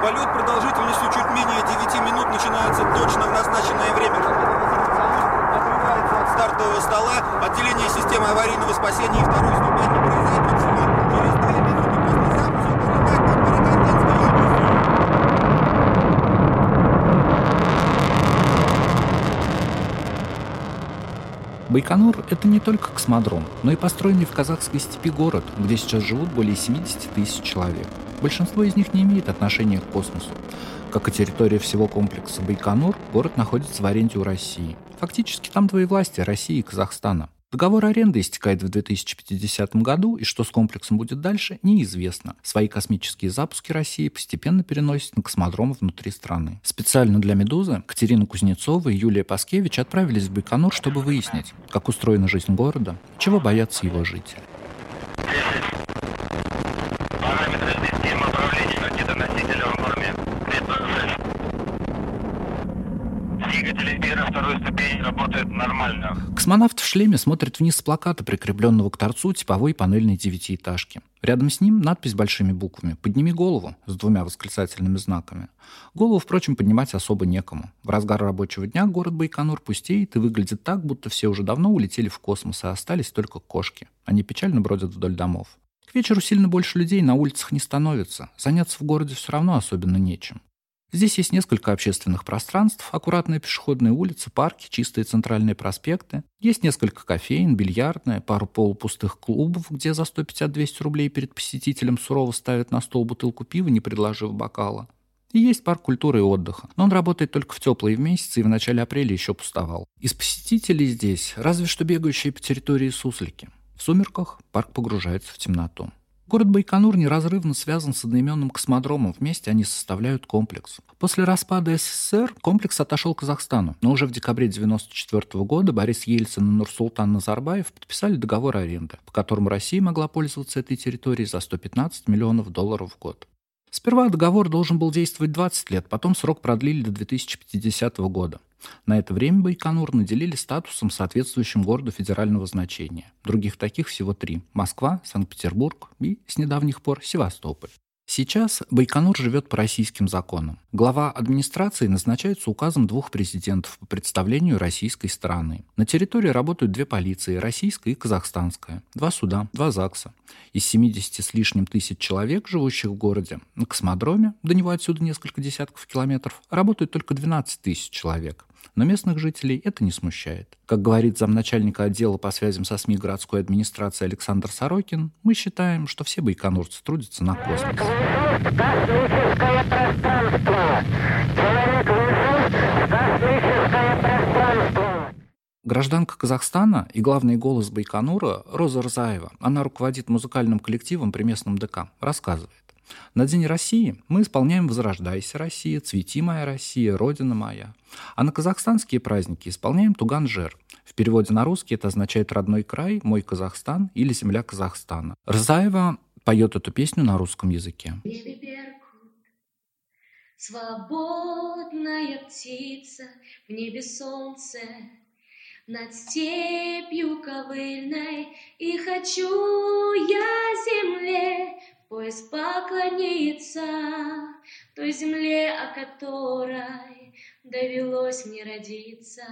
Полет продолжительностью чуть менее 9 минут начинается точно в назначенное время. Отрывается от стартового стола, отделение системы аварийного спасения и второй ступени произойдет всего через 2 минуты после запуска. Байконур – это не только космодром, но и построенный в казахской степи город, где сейчас живут более 70 тысяч человек. Большинство из них не имеет отношения к космосу. Как и территория всего комплекса Байконур, город находится в аренде у России. Фактически там двоевластие России и Казахстана. Договор аренды истекает в 2050 году, и что с комплексом будет дальше, неизвестно. Свои космические запуски России постепенно переносят на космодромы внутри страны. Специально для «Медузы» Катерина Кузнецова и Юлия Паскевич отправились в Байконур, чтобы выяснить, как устроена жизнь города, чего боятся его жители. Первой ступени работают нормально. Космонавт в шлеме смотрит вниз с плаката, прикрепленного к торцу типовой панельной девятиэтажки. Рядом с ним надпись большими буквами «Подними голову» с двумя восклицательными знаками. Голову, впрочем, поднимать особо некому. В разгар рабочего дня город Байконур пустеет и выглядит так, будто все уже давно улетели в космос, а остались только кошки. Они печально бродят вдоль домов. К вечеру сильно больше людей на улицах не становится. Заняться в городе все равно особенно нечем. Здесь есть несколько общественных пространств, аккуратные пешеходные улицы, парки, чистые центральные проспекты. Есть несколько кофеин, бильярдная, пару полупустых клубов, где за 150-200 рублей перед посетителем сурово ставят на стол бутылку пива, не предложив бокала. И есть парк культуры и отдыха, но он работает только в теплые месяцы и в начале апреля еще пустовал. Из посетителей здесь разве что бегающие по территории суслики. В сумерках парк погружается в темноту. Город Байконур неразрывно связан с одноименным космодромом. Вместе они составляют комплекс. После распада СССР комплекс отошел к Казахстану. Но уже в декабре 1994 года Борис Ельцин и Нурсултан Назарбаев подписали договор аренды, по которому Россия могла пользоваться этой территорией за 115 миллионов долларов в год. Сперва договор должен был действовать 20 лет, потом срок продлили до 2050 года. На это время Байконур наделили статусом, соответствующим городу федерального значения. Других таких всего три – Москва, Санкт-Петербург и, с недавних пор, Севастополь. Сейчас Байконур живет по российским законам. Глава администрации назначается указом двух президентов по представлению российской стороны. На территории работают две полиции – российская и казахстанская, два суда, два ЗАГСа. Из 70 с лишним тысяч человек, живущих в городе, на космодроме, до него отсюда несколько десятков километров, работают только 12 тысяч человек. Но местных жителей это не смущает. Как говорит замначальника отдела по связям со СМИ городской администрации Александр Сорокин, мы считаем, что все байконурцы трудятся на пространство. Гражданка Казахстана и главный голос Байконура Роза Рзаева, она руководит музыкальным коллективом при местном ДК, рассказывает. На День России мы исполняем «Возрождайся, Россия», «Цвети моя Россия», «Родина моя». А на казахстанские праздники исполняем «Туганжер». В переводе на русский это означает «родной край», «мой Казахстан» или «земля Казахстана». Рзаева поет эту песню на русском языке. Свободная птица, в небе солнце, над степью ковыльной, и хочу я земле в пояс поклониться, той земле, о которой довелось мне родиться.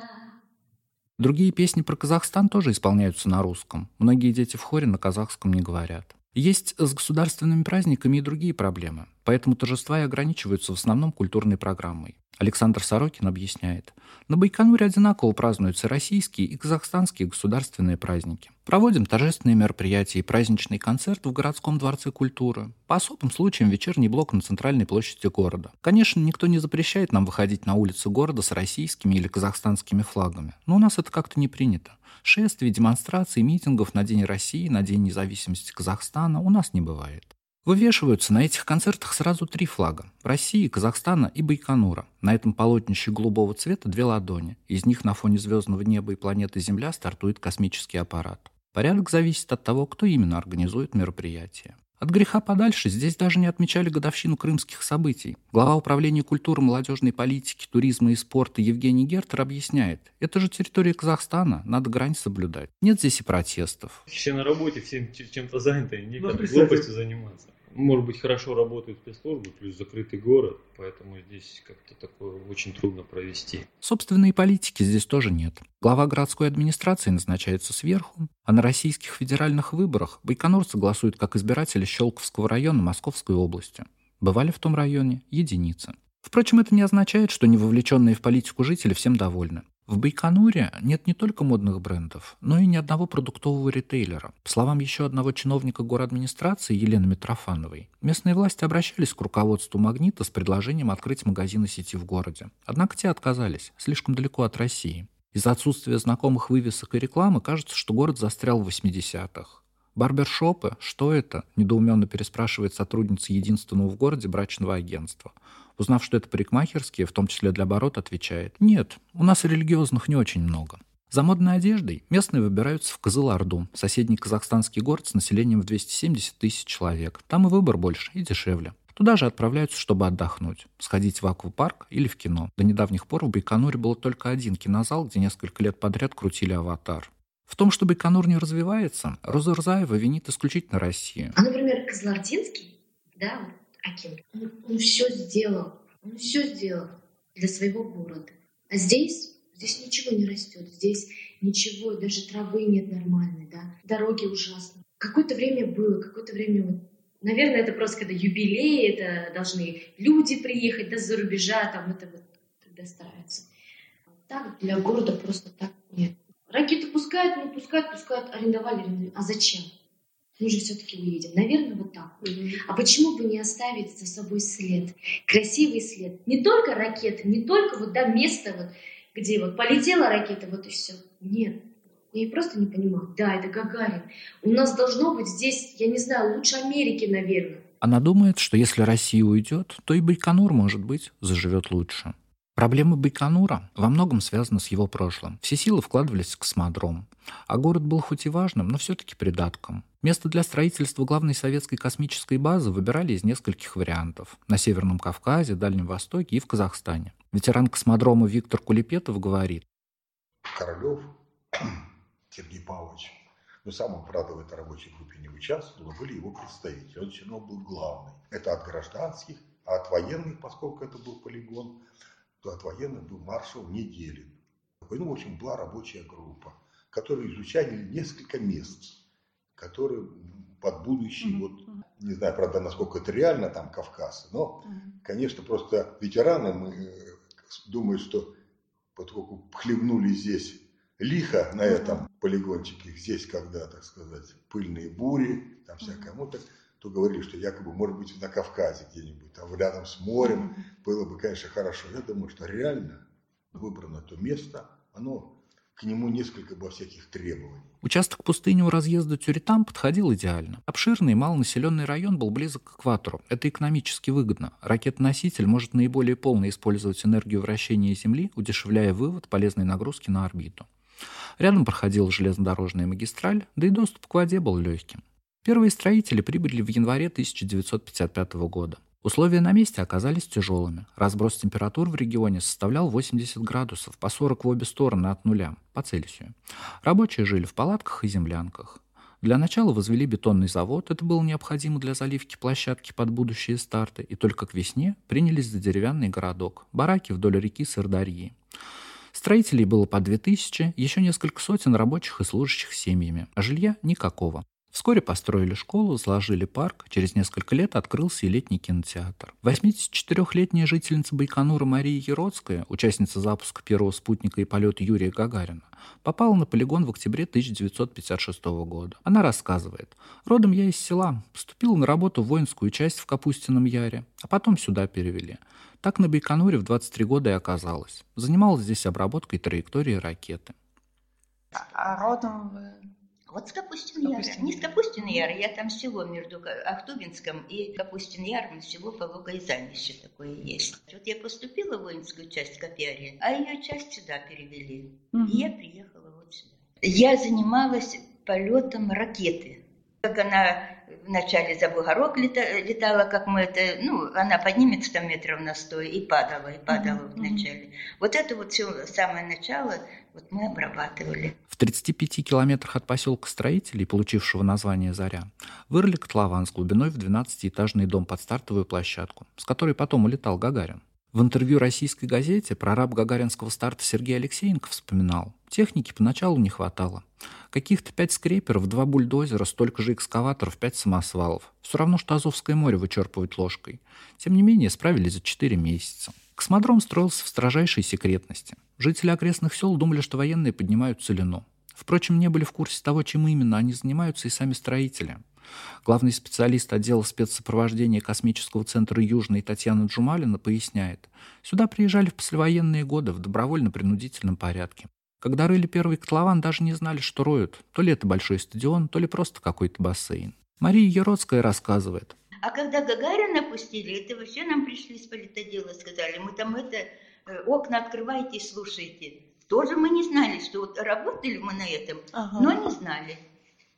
Другие песни про Казахстан тоже исполняются на русском. Многие дети в хоре на казахском не говорят. Есть с государственными праздниками и другие проблемы, поэтому торжества и ограничиваются в основном культурной программой. Александр Сорокин объясняет. На Байконуре одинаково празднуются российские и казахстанские государственные праздники. Проводим торжественные мероприятия и праздничный концерт в городском дворце культуры. По особым случаям вечерний блок на центральной площади города. Конечно, никто не запрещает нам выходить на улицы города с российскими или казахстанскими флагами, но у нас это как-то не принято. Шествий, демонстраций, митингов на День России, на День независимости Казахстана у нас не бывает. Вывешиваются на этих концертах сразу три флага – России, Казахстана и Байконура. На этом полотнище голубого цвета две ладони. Из них на фоне звездного неба и планеты Земля стартует космический аппарат. Порядок зависит от того, кто именно организует мероприятие. От греха подальше здесь даже не отмечали годовщину крымских событий. Глава управления культуры, молодежной политики, туризма и спорта Евгений Гертер объясняет, это же территория Казахстана, надо грань соблюдать. Нет здесь и протестов. Все на работе, все чем-то заняты, некогда представьте. глупостью заниматься. Может быть, хорошо работают спецслужбы, плюс закрытый город, поэтому здесь как-то такое очень трудно провести. Собственной политики здесь тоже нет. Глава городской администрации назначается сверху, а на российских федеральных выборах байконурцы голосуют как избиратели Щелковского района Московской области. Бывали в том районе единицы. Впрочем, это не означает, что невовлеченные в политику жители всем довольны. В Байконуре нет не только модных брендов, но и ни одного продуктового ритейлера. По словам еще одного чиновника администрации Елены Митрофановой, местные власти обращались к руководству «Магнита» с предложением открыть магазины сети в городе. Однако те отказались, слишком далеко от России. Из-за отсутствия знакомых вывесок и рекламы кажется, что город застрял в 80-х. Барбершопы? Что это? Недоуменно переспрашивает сотрудница единственного в городе брачного агентства. Узнав, что это парикмахерские, в том числе для оборот, отвечает «Нет, у нас религиозных не очень много». За модной одеждой местные выбираются в Кызылорду, соседний казахстанский город с населением в 270 тысяч человек. Там и выбор больше, и дешевле. Туда же отправляются, чтобы отдохнуть, сходить в аквапарк или в кино. До недавних пор в Байконуре был только один кинозал, где несколько лет подряд крутили «Аватар». В том, что Байконур не развивается, Роза Рзаева винит исключительно Россию. А, например, Козлординский, да, Аким, он, он все сделал, он все сделал для своего города. А здесь, здесь ничего не растет, здесь ничего, даже травы нет нормальной, да, дороги ужасные. Какое-то время было, какое-то время вот Наверное, это просто когда юбилей, это должны люди приехать да, за рубежа, там это вот тогда стараются. Так для города просто так нет. Ракеты пускают, ну пускают, пускают, арендовали. А зачем? Мы же все-таки уедем. Наверное, вот так. Mm-hmm. А почему бы не оставить за собой след? Красивый след. Не только ракеты, не только вот, да, место, вот, где вот полетела ракета, вот и все. Нет. Я просто не понимаю. Да, это Гагарин. У нас должно быть здесь, я не знаю, лучше Америки, наверное. Она думает, что если Россия уйдет, то и Байконур, может быть, заживет лучше. Проблемы Байконура во многом связаны с его прошлым. Все силы вкладывались в космодром. А город был хоть и важным, но все-таки придатком. Место для строительства главной советской космической базы выбирали из нескольких вариантов. На Северном Кавказе, Дальнем Востоке и в Казахстане. Ветеран космодрома Виктор Кулипетов говорит. Королев Сергей Павлович, но сам он, правда, в этой рабочей группе не участвовал, были его представители. Он все равно был главный. Это от гражданских, а от военных, поскольку это был полигон, от военных был маршал Неделин. Ну, в общем, была рабочая группа, которая изучали несколько мест, которые под будущий, mm-hmm. вот, не знаю, правда, насколько это реально, там, Кавказ, но, mm-hmm. конечно, просто ветераны, мы э, думают, что поскольку хлебнули здесь лихо на этом полигончике, здесь когда, так сказать, пыльные бури, там всякое, mm-hmm. то то говорили, что якобы, может быть, на Кавказе где-нибудь, там рядом с морем, было бы, конечно, хорошо. Я думаю, что реально выбрано то место, оно к нему несколько было всяких требований. Участок пустыни у разъезда Тюритам подходил идеально. Обширный малонаселенный район был близок к экватору. Это экономически выгодно. Ракетоноситель может наиболее полно использовать энергию вращения Земли, удешевляя вывод полезной нагрузки на орбиту. Рядом проходила железнодорожная магистраль, да и доступ к воде был легким. Первые строители прибыли в январе 1955 года. Условия на месте оказались тяжелыми. Разброс температур в регионе составлял 80 градусов, по 40 в обе стороны от нуля, по Цельсию. Рабочие жили в палатках и землянках. Для начала возвели бетонный завод, это было необходимо для заливки площадки под будущие старты, и только к весне принялись за деревянный городок, бараки вдоль реки Сырдарьи. Строителей было по 2000, еще несколько сотен рабочих и служащих семьями, а жилья никакого. Вскоре построили школу, заложили парк, через несколько лет открылся и летний кинотеатр. 84-летняя жительница Байконура Мария Еродская, участница запуска первого спутника и полета Юрия Гагарина, попала на полигон в октябре 1956 года. Она рассказывает. «Родом я из села. Поступила на работу в воинскую часть в Капустином Яре, а потом сюда перевели. Так на Байконуре в 23 года и оказалась. Занималась здесь обработкой траектории ракеты. А родом вы вот с Капустин Яра. Не с Капустин Яра, я там село между Ахтубинском и Капустин Яром, село Полугайзанище такое есть. Вот я поступила в воинскую часть Копиари, а ее часть сюда перевели. Угу. И я приехала вот сюда. Я занималась полетом ракеты. Как она вначале за бугорок лета, летала, как мы это, ну, она поднимется там метров на сто и падала, и падала mm-hmm. вначале. Вот это вот все самое начало, вот мы обрабатывали. В 35 километрах от поселка строителей, получившего название «Заря», вырыли котлован с глубиной в 12-этажный дом под стартовую площадку, с которой потом улетал Гагарин. В интервью российской газете прораб гагаринского старта Сергей Алексеенко вспоминал, техники поначалу не хватало. Каких-то пять скреперов, два бульдозера, столько же экскаваторов, пять самосвалов. Все равно, что Азовское море вычерпывать ложкой. Тем не менее, справились за четыре месяца. Космодром строился в строжайшей секретности. Жители окрестных сел думали, что военные поднимают целину. Впрочем, не были в курсе того, чем именно они занимаются и сами строители. Главный специалист отдела спецсопровождения космического центра Южный Татьяна Джумалина поясняет, сюда приезжали в послевоенные годы в добровольно-принудительном порядке. Когда рыли первый котлован, даже не знали, что роют. То ли это большой стадион, то ли просто какой-то бассейн. Мария Еродская рассказывает. А когда Гагарина пустили, это вообще нам пришли с политодела, сказали, мы там это, э, окна открывайте и слушайте. Тоже мы не знали, что вот работали мы на этом, ага. но не знали.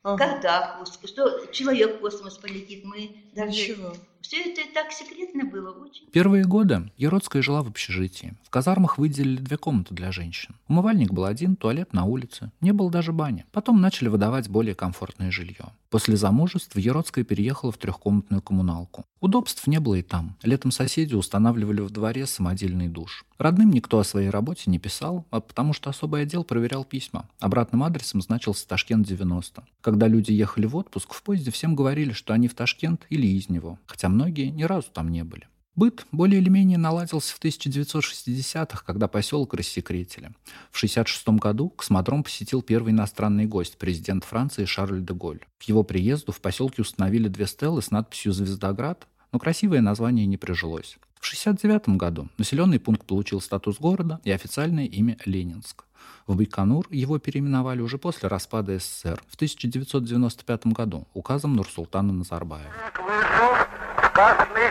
Ага. Когда пуск, что человек в космос полетит, мы даже... Ничего. Все это так секретно было очень. Первые годы Еродская жила в общежитии. В казармах выделили две комнаты для женщин. Умывальник был один, туалет на улице. Не было даже бани. Потом начали выдавать более комфортное жилье. После замужества Еродская переехала в трехкомнатную коммуналку. Удобств не было и там. Летом соседи устанавливали в дворе самодельный душ. Родным никто о своей работе не писал, а потому что особый отдел проверял письма. Обратным адресом значился Ташкент 90. Когда люди ехали в отпуск, в поезде всем говорили, что они в Ташкент или из него, хотя многие ни разу там не были. Быт более или менее наладился в 1960-х, когда поселок рассекретили. В 1966 году космодром посетил первый иностранный гость, президент Франции Шарль де Голь. К его приезду в поселке установили две стелы с надписью «Звездоград», но красивое название не прижилось. В 1969 году населенный пункт получил статус города и официальное имя Ленинск. В Байконур его переименовали уже после распада СССР в 1995 году указом Нурсултана Назарбаева.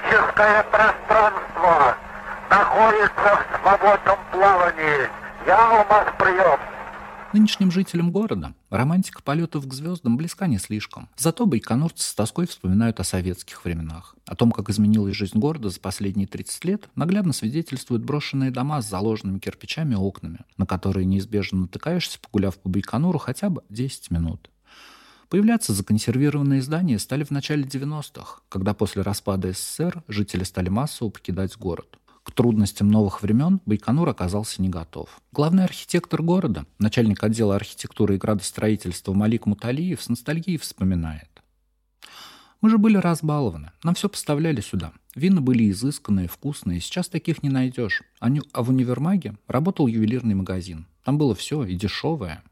Космическое пространство находится в свободном плавании. Я у вас прием. Нынешним жителям города романтика полетов к звездам близка не слишком. Зато байконурцы с тоской вспоминают о советских временах. О том, как изменилась жизнь города за последние 30 лет, наглядно свидетельствуют брошенные дома с заложенными кирпичами окнами, на которые неизбежно натыкаешься, погуляв по Байконуру хотя бы 10 минут. Появляться законсервированные здания стали в начале 90-х, когда после распада СССР жители стали массово покидать город. К трудностям новых времен Байконур оказался не готов. Главный архитектор города, начальник отдела архитектуры и градостроительства Малик Муталиев с ностальгией вспоминает. Мы же были разбалованы. Нам все поставляли сюда. Вина были изысканные, вкусные. Сейчас таких не найдешь. А в универмаге работал ювелирный магазин. Там было все, и дешевое,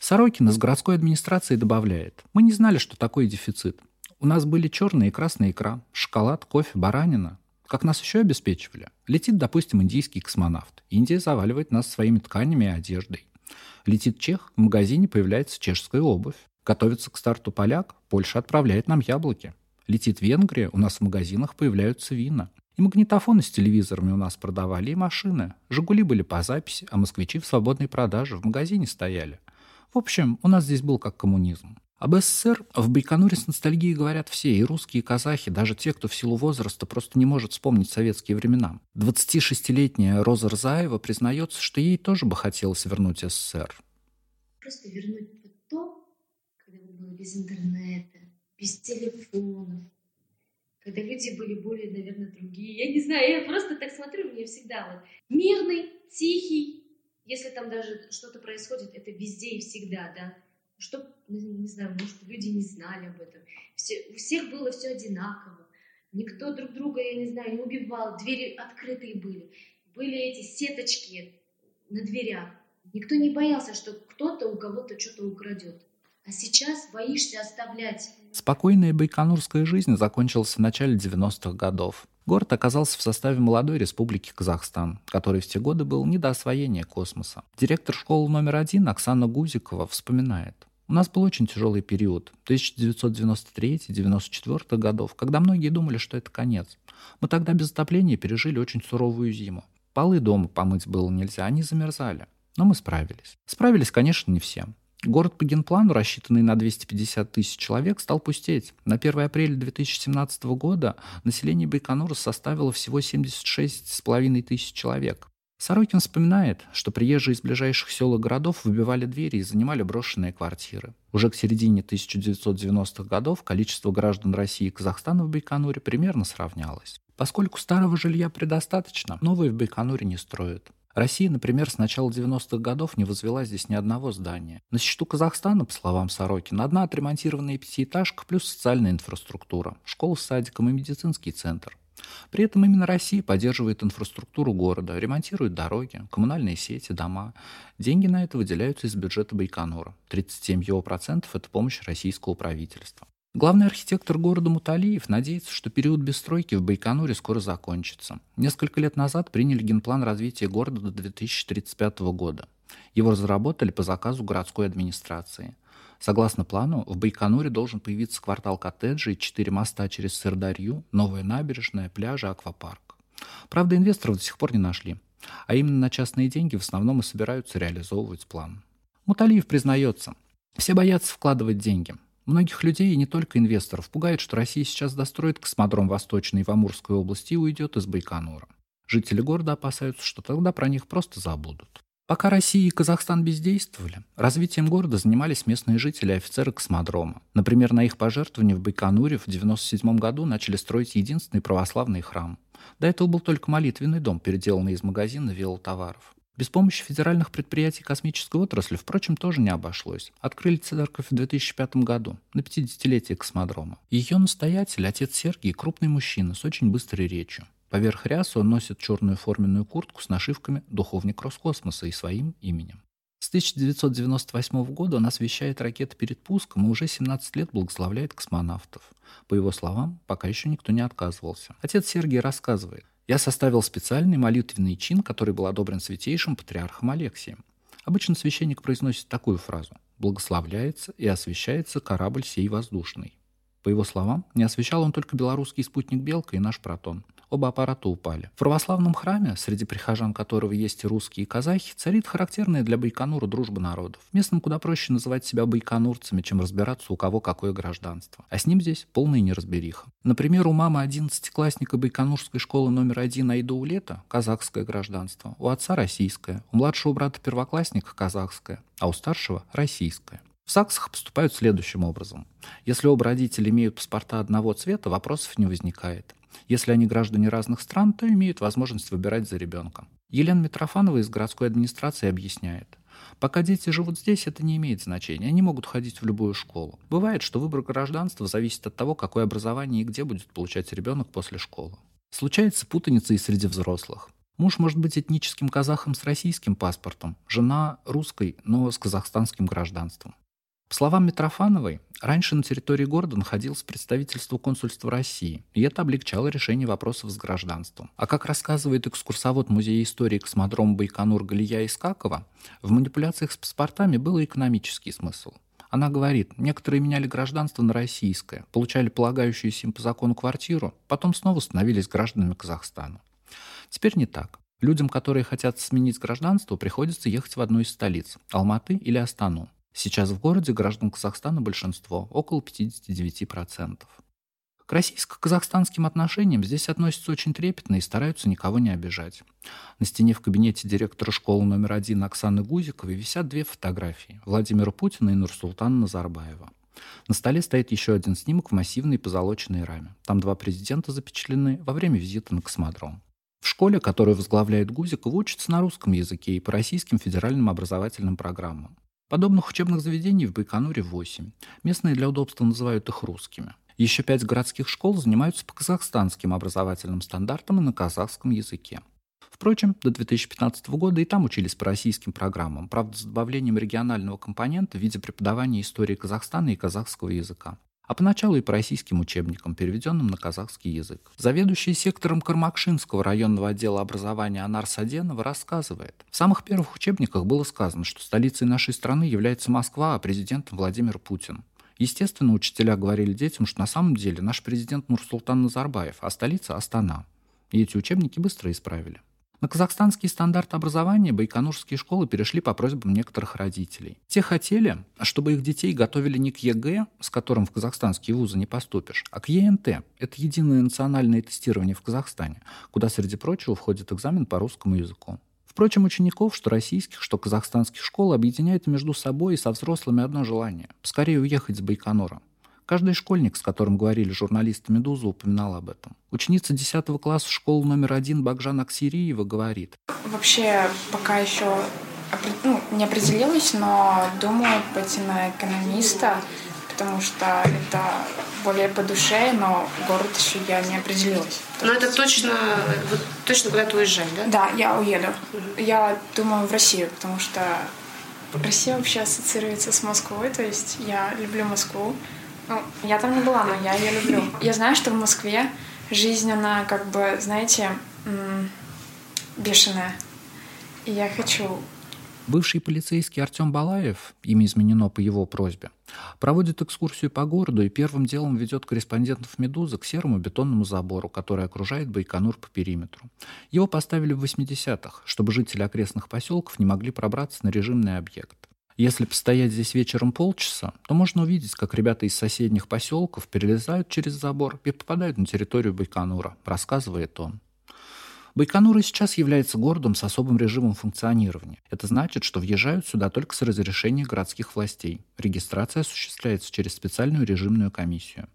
Сорокин из городской администрации добавляет. Мы не знали, что такое дефицит. У нас были черная и красная икра, шоколад, кофе, баранина. Как нас еще обеспечивали? Летит, допустим, индийский космонавт. Индия заваливает нас своими тканями и одеждой. Летит чех, в магазине появляется чешская обувь. Готовится к старту поляк, Польша отправляет нам яблоки. Летит Венгрия, у нас в магазинах появляются вина. И магнитофоны с телевизорами у нас продавали, и машины. «Жигули» были по записи, а москвичи в свободной продаже в магазине стояли. В общем, у нас здесь был как коммунизм. Об СССР в Байконуре с ностальгией говорят все, и русские, и казахи, даже те, кто в силу возраста просто не может вспомнить советские времена. 26-летняя Роза Рзаева признается, что ей тоже бы хотелось вернуть СССР. Просто вернуть вот то, когда было без интернета, без телефонов, когда люди были более, наверное, другие. Я не знаю, я просто так смотрю, мне всегда вот мирный, тихий, если там даже что-то происходит, это везде и всегда, да. Что, не знаю, может, люди не знали об этом. Все, у всех было все одинаково. Никто друг друга, я не знаю, не убивал. Двери открытые были. Были эти сеточки на дверях. Никто не боялся, что кто-то у кого-то что-то украдет. А сейчас боишься оставлять. Спокойная байконурская жизнь закончилась в начале 90-х годов. Город оказался в составе молодой республики Казахстан, который в те годы был не до освоения космоса. Директор школы номер один Оксана Гузикова вспоминает. У нас был очень тяжелый период, 1993-1994 годов, когда многие думали, что это конец. Мы тогда без отопления пережили очень суровую зиму. Полы дома помыть было нельзя, они замерзали. Но мы справились. Справились, конечно, не все. Город по генплану, рассчитанный на 250 тысяч человек, стал пустеть. На 1 апреля 2017 года население Байконура составило всего 76,5 тысяч человек. Сорокин вспоминает, что приезжие из ближайших сел и городов выбивали двери и занимали брошенные квартиры. Уже к середине 1990-х годов количество граждан России и Казахстана в Байконуре примерно сравнялось. Поскольку старого жилья предостаточно, новые в Байконуре не строят. Россия, например, с начала 90-х годов не возвела здесь ни одного здания. На счету Казахстана, по словам Сорокина, одна отремонтированная пятиэтажка плюс социальная инфраструктура, школа с садиком и медицинский центр. При этом именно Россия поддерживает инфраструктуру города, ремонтирует дороги, коммунальные сети, дома. Деньги на это выделяются из бюджета Байконура. 37 его процентов – это помощь российского правительства. Главный архитектор города Муталиев надеется, что период бесстройки в Байконуре скоро закончится. Несколько лет назад приняли генплан развития города до 2035 года. Его разработали по заказу городской администрации. Согласно плану, в Байконуре должен появиться квартал коттеджей, четыре моста через Сырдарью, новая набережная, пляжи, аквапарк. Правда, инвесторов до сих пор не нашли. А именно на частные деньги в основном и собираются реализовывать план. Муталиев признается, все боятся вкладывать деньги – Многих людей, и не только инвесторов, пугает, что Россия сейчас достроит космодром Восточный в Амурской области и уйдет из Байконура. Жители города опасаются, что тогда про них просто забудут. Пока Россия и Казахстан бездействовали, развитием города занимались местные жители и офицеры космодрома. Например, на их пожертвования в Байконуре в 1997 году начали строить единственный православный храм. До этого был только молитвенный дом, переделанный из магазина велотоваров. Без помощи федеральных предприятий космической отрасли, впрочем, тоже не обошлось. Открыли церковь в 2005 году, на 50-летие космодрома. Ее настоятель, отец Сергий, крупный мужчина с очень быстрой речью. Поверх рясы он носит черную форменную куртку с нашивками «Духовник Роскосмоса» и своим именем. С 1998 года он освещает ракеты перед пуском и уже 17 лет благословляет космонавтов. По его словам, пока еще никто не отказывался. Отец Сергий рассказывает, я составил специальный молитвенный чин, который был одобрен святейшим патриархом Алексием. Обычно священник произносит такую фразу «Благословляется и освещается корабль сей воздушный». По его словам, не освещал он только белорусский спутник «Белка» и наш «Протон». Оба аппарата упали. В православном храме, среди прихожан которого есть и русские, и казахи, царит характерная для Байконура дружба народов. Местным куда проще называть себя байконурцами, чем разбираться, у кого какое гражданство. А с ним здесь полная неразбериха. Например, у мамы 11-классника Байконурской школы номер один Айда Улета казахское гражданство, у отца российское, у младшего брата первоклассника казахское, а у старшего российское. В САКСах поступают следующим образом. Если оба родителя имеют паспорта одного цвета, вопросов не возникает. Если они граждане разных стран, то имеют возможность выбирать за ребенка. Елена Митрофанова из городской администрации объясняет. Пока дети живут здесь, это не имеет значения. Они могут ходить в любую школу. Бывает, что выбор гражданства зависит от того, какое образование и где будет получать ребенок после школы. Случается путаница и среди взрослых. Муж может быть этническим казахом с российским паспортом, жена русской, но с казахстанским гражданством. По словам Митрофановой, раньше на территории города находилось представительство консульства России, и это облегчало решение вопросов с гражданством. А как рассказывает экскурсовод Музея истории космодрома Байконур Галия Искакова, в манипуляциях с паспортами был экономический смысл. Она говорит, некоторые меняли гражданство на российское, получали полагающуюся им по закону квартиру, потом снова становились гражданами Казахстана. Теперь не так. Людям, которые хотят сменить гражданство, приходится ехать в одну из столиц – Алматы или Астану. Сейчас в городе граждан Казахстана большинство, около 59%. К российско-казахстанским отношениям здесь относятся очень трепетно и стараются никого не обижать. На стене в кабинете директора школы номер один Оксаны Гузиковой висят две фотографии – Владимира Путина и Нурсултана Назарбаева. На столе стоит еще один снимок в массивной позолоченной раме. Там два президента запечатлены во время визита на космодром. В школе, которую возглавляет Гузиков, учатся на русском языке и по российским федеральным образовательным программам. Подобных учебных заведений в Байконуре 8. Местные для удобства называют их русскими. Еще пять городских школ занимаются по казахстанским образовательным стандартам и на казахском языке. Впрочем, до 2015 года и там учились по российским программам, правда, с добавлением регионального компонента в виде преподавания истории Казахстана и казахского языка а поначалу и по российским учебникам, переведенным на казахский язык. Заведующий сектором Кармакшинского районного отдела образования Анар Саденова рассказывает. В самых первых учебниках было сказано, что столицей нашей страны является Москва, а президентом Владимир Путин. Естественно, учителя говорили детям, что на самом деле наш президент Нурсултан Назарбаев, а столица – Астана. И эти учебники быстро исправили. На казахстанский стандарт образования байконурские школы перешли по просьбам некоторых родителей. Те хотели, чтобы их детей готовили не к ЕГЭ, с которым в казахстанские вузы не поступишь, а к ЕНТ. Это единое национальное тестирование в Казахстане, куда, среди прочего, входит экзамен по русскому языку. Впрочем, учеников, что российских, что казахстанских школ, объединяет между собой и со взрослыми одно желание – скорее уехать с Байконура. Каждый школьник, с которым говорили журналисты «Медузы», упоминал об этом. Ученица 10 класса школы номер один Багжан Аксириева говорит. Вообще, пока еще ну, не определилась, но думаю пойти на экономиста, потому что это более по душе, но город еще я не определилась. Но это точно, вот, точно куда-то уезжать, да? Да, я уеду. Я думаю в Россию, потому что Россия вообще ассоциируется с Москвой, то есть я люблю Москву. Ну, я там не была, но я ее люблю. Я знаю, что в Москве жизнь, она как бы, знаете, бешеная. И я хочу Бывший полицейский Артем Балаев, имя изменено по его просьбе, проводит экскурсию по городу и первым делом ведет корреспондентов «Медузы» к серому бетонному забору, который окружает Байконур по периметру. Его поставили в 80-х, чтобы жители окрестных поселков не могли пробраться на режимный объект. Если постоять здесь вечером полчаса, то можно увидеть, как ребята из соседних поселков перелезают через забор и попадают на территорию Байконура, рассказывает он. Байконур и сейчас является городом с особым режимом функционирования. Это значит, что въезжают сюда только с разрешения городских властей. Регистрация осуществляется через специальную режимную комиссию.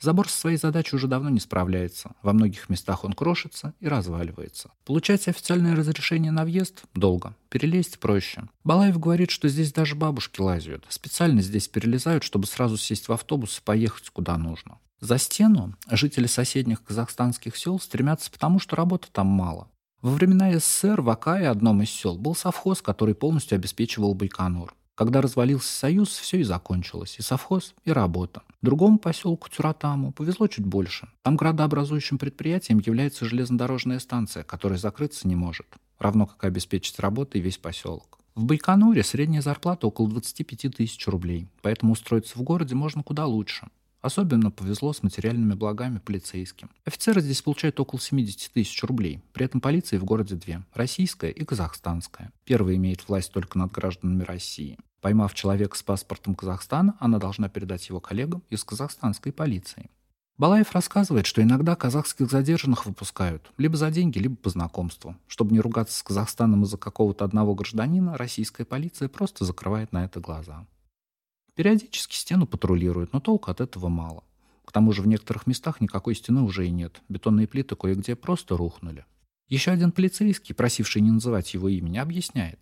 Забор со своей задачей уже давно не справляется. Во многих местах он крошится и разваливается. Получать официальное разрешение на въезд – долго. Перелезть проще. Балаев говорит, что здесь даже бабушки лазят. Специально здесь перелезают, чтобы сразу сесть в автобус и поехать куда нужно. За стену жители соседних казахстанских сел стремятся потому, что работы там мало. Во времена СССР в Акае, одном из сел, был совхоз, который полностью обеспечивал Байконур. Когда развалился Союз, все и закончилось. И совхоз, и работа. Другому поселку Тюратаму повезло чуть больше. Там градообразующим предприятием является железнодорожная станция, которая закрыться не может. Равно как и обеспечить работой весь поселок. В Байконуре средняя зарплата около 25 тысяч рублей, поэтому устроиться в городе можно куда лучше. Особенно повезло с материальными благами полицейским. Офицеры здесь получают около 70 тысяч рублей. При этом полиции в городе две – российская и казахстанская. Первая имеет власть только над гражданами России. Поймав человека с паспортом Казахстана, она должна передать его коллегам из казахстанской полиции. Балаев рассказывает, что иногда казахских задержанных выпускают либо за деньги, либо по знакомству. Чтобы не ругаться с Казахстаном из-за какого-то одного гражданина, российская полиция просто закрывает на это глаза. Периодически стену патрулируют, но толку от этого мало. К тому же в некоторых местах никакой стены уже и нет. Бетонные плиты кое-где просто рухнули. Еще один полицейский, просивший не называть его имени, объясняет.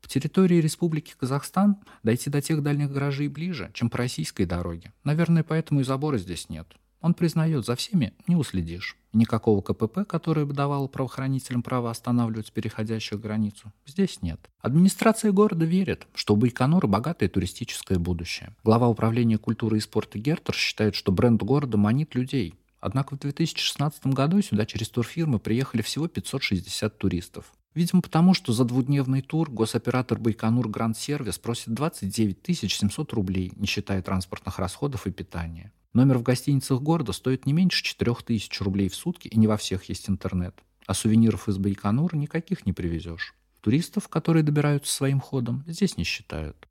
По территории Республики Казахстан дойти до тех дальних гаражей ближе, чем по российской дороге. Наверное, поэтому и забора здесь нет. Он признает, за всеми не уследишь. Никакого КПП, которое бы давало правоохранителям право останавливать переходящих границу, здесь нет. Администрация города верит, что у Байконура богатое туристическое будущее. Глава управления культуры и спорта Гертер считает, что бренд города манит людей. Однако в 2016 году сюда через турфирмы приехали всего 560 туристов. Видимо, потому что за двудневный тур госоператор Байконур Гранд Сервис просит 29 700 рублей, не считая транспортных расходов и питания. Номер в гостиницах города стоит не меньше 4000 рублей в сутки, и не во всех есть интернет. А сувениров из Байконура никаких не привезешь. Туристов, которые добираются своим ходом, здесь не считают.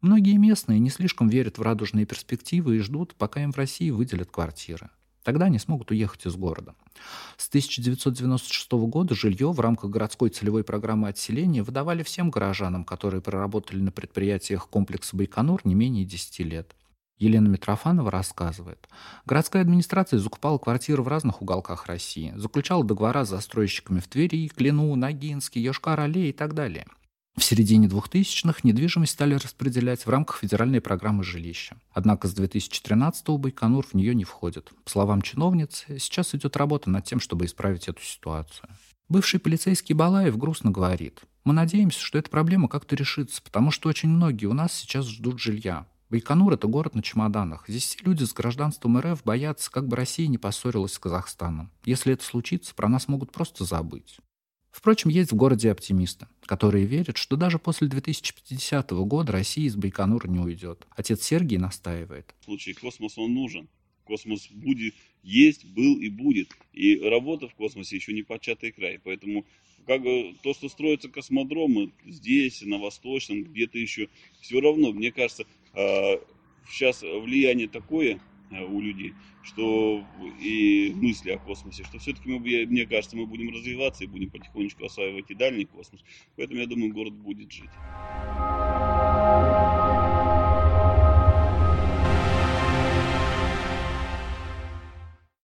Многие местные не слишком верят в радужные перспективы и ждут, пока им в России выделят квартиры. Тогда они смогут уехать из города. С 1996 года жилье в рамках городской целевой программы отселения выдавали всем горожанам, которые проработали на предприятиях комплекса Байконур не менее 10 лет. Елена Митрофанова рассказывает. Городская администрация закупала квартиры в разных уголках России, заключала договора с застройщиками в Твери, Клину, Ногинске, Йошкар-Оле и так далее. В середине 2000-х недвижимость стали распределять в рамках федеральной программы жилища. Однако с 2013-го Байконур в нее не входит. По словам чиновницы, сейчас идет работа над тем, чтобы исправить эту ситуацию. Бывший полицейский Балаев грустно говорит. Мы надеемся, что эта проблема как-то решится, потому что очень многие у нас сейчас ждут жилья. Байконур – это город на чемоданах. Здесь все люди с гражданством РФ боятся, как бы Россия не поссорилась с Казахстаном. Если это случится, про нас могут просто забыть. Впрочем, есть в городе оптимисты, которые верят, что даже после 2050 года Россия из Байконура не уйдет. Отец Сергий настаивает. В случае космоса он нужен. космос будет, есть, был и будет. И работа в космосе еще не початый край. Поэтому как бы то, что строятся космодромы здесь, на Восточном, где-то еще, все равно, мне кажется, сейчас влияние такое у людей, что и мысли о космосе, что все-таки, мне кажется, мы будем развиваться и будем потихонечку осваивать и дальний космос. Поэтому, я думаю, город будет жить.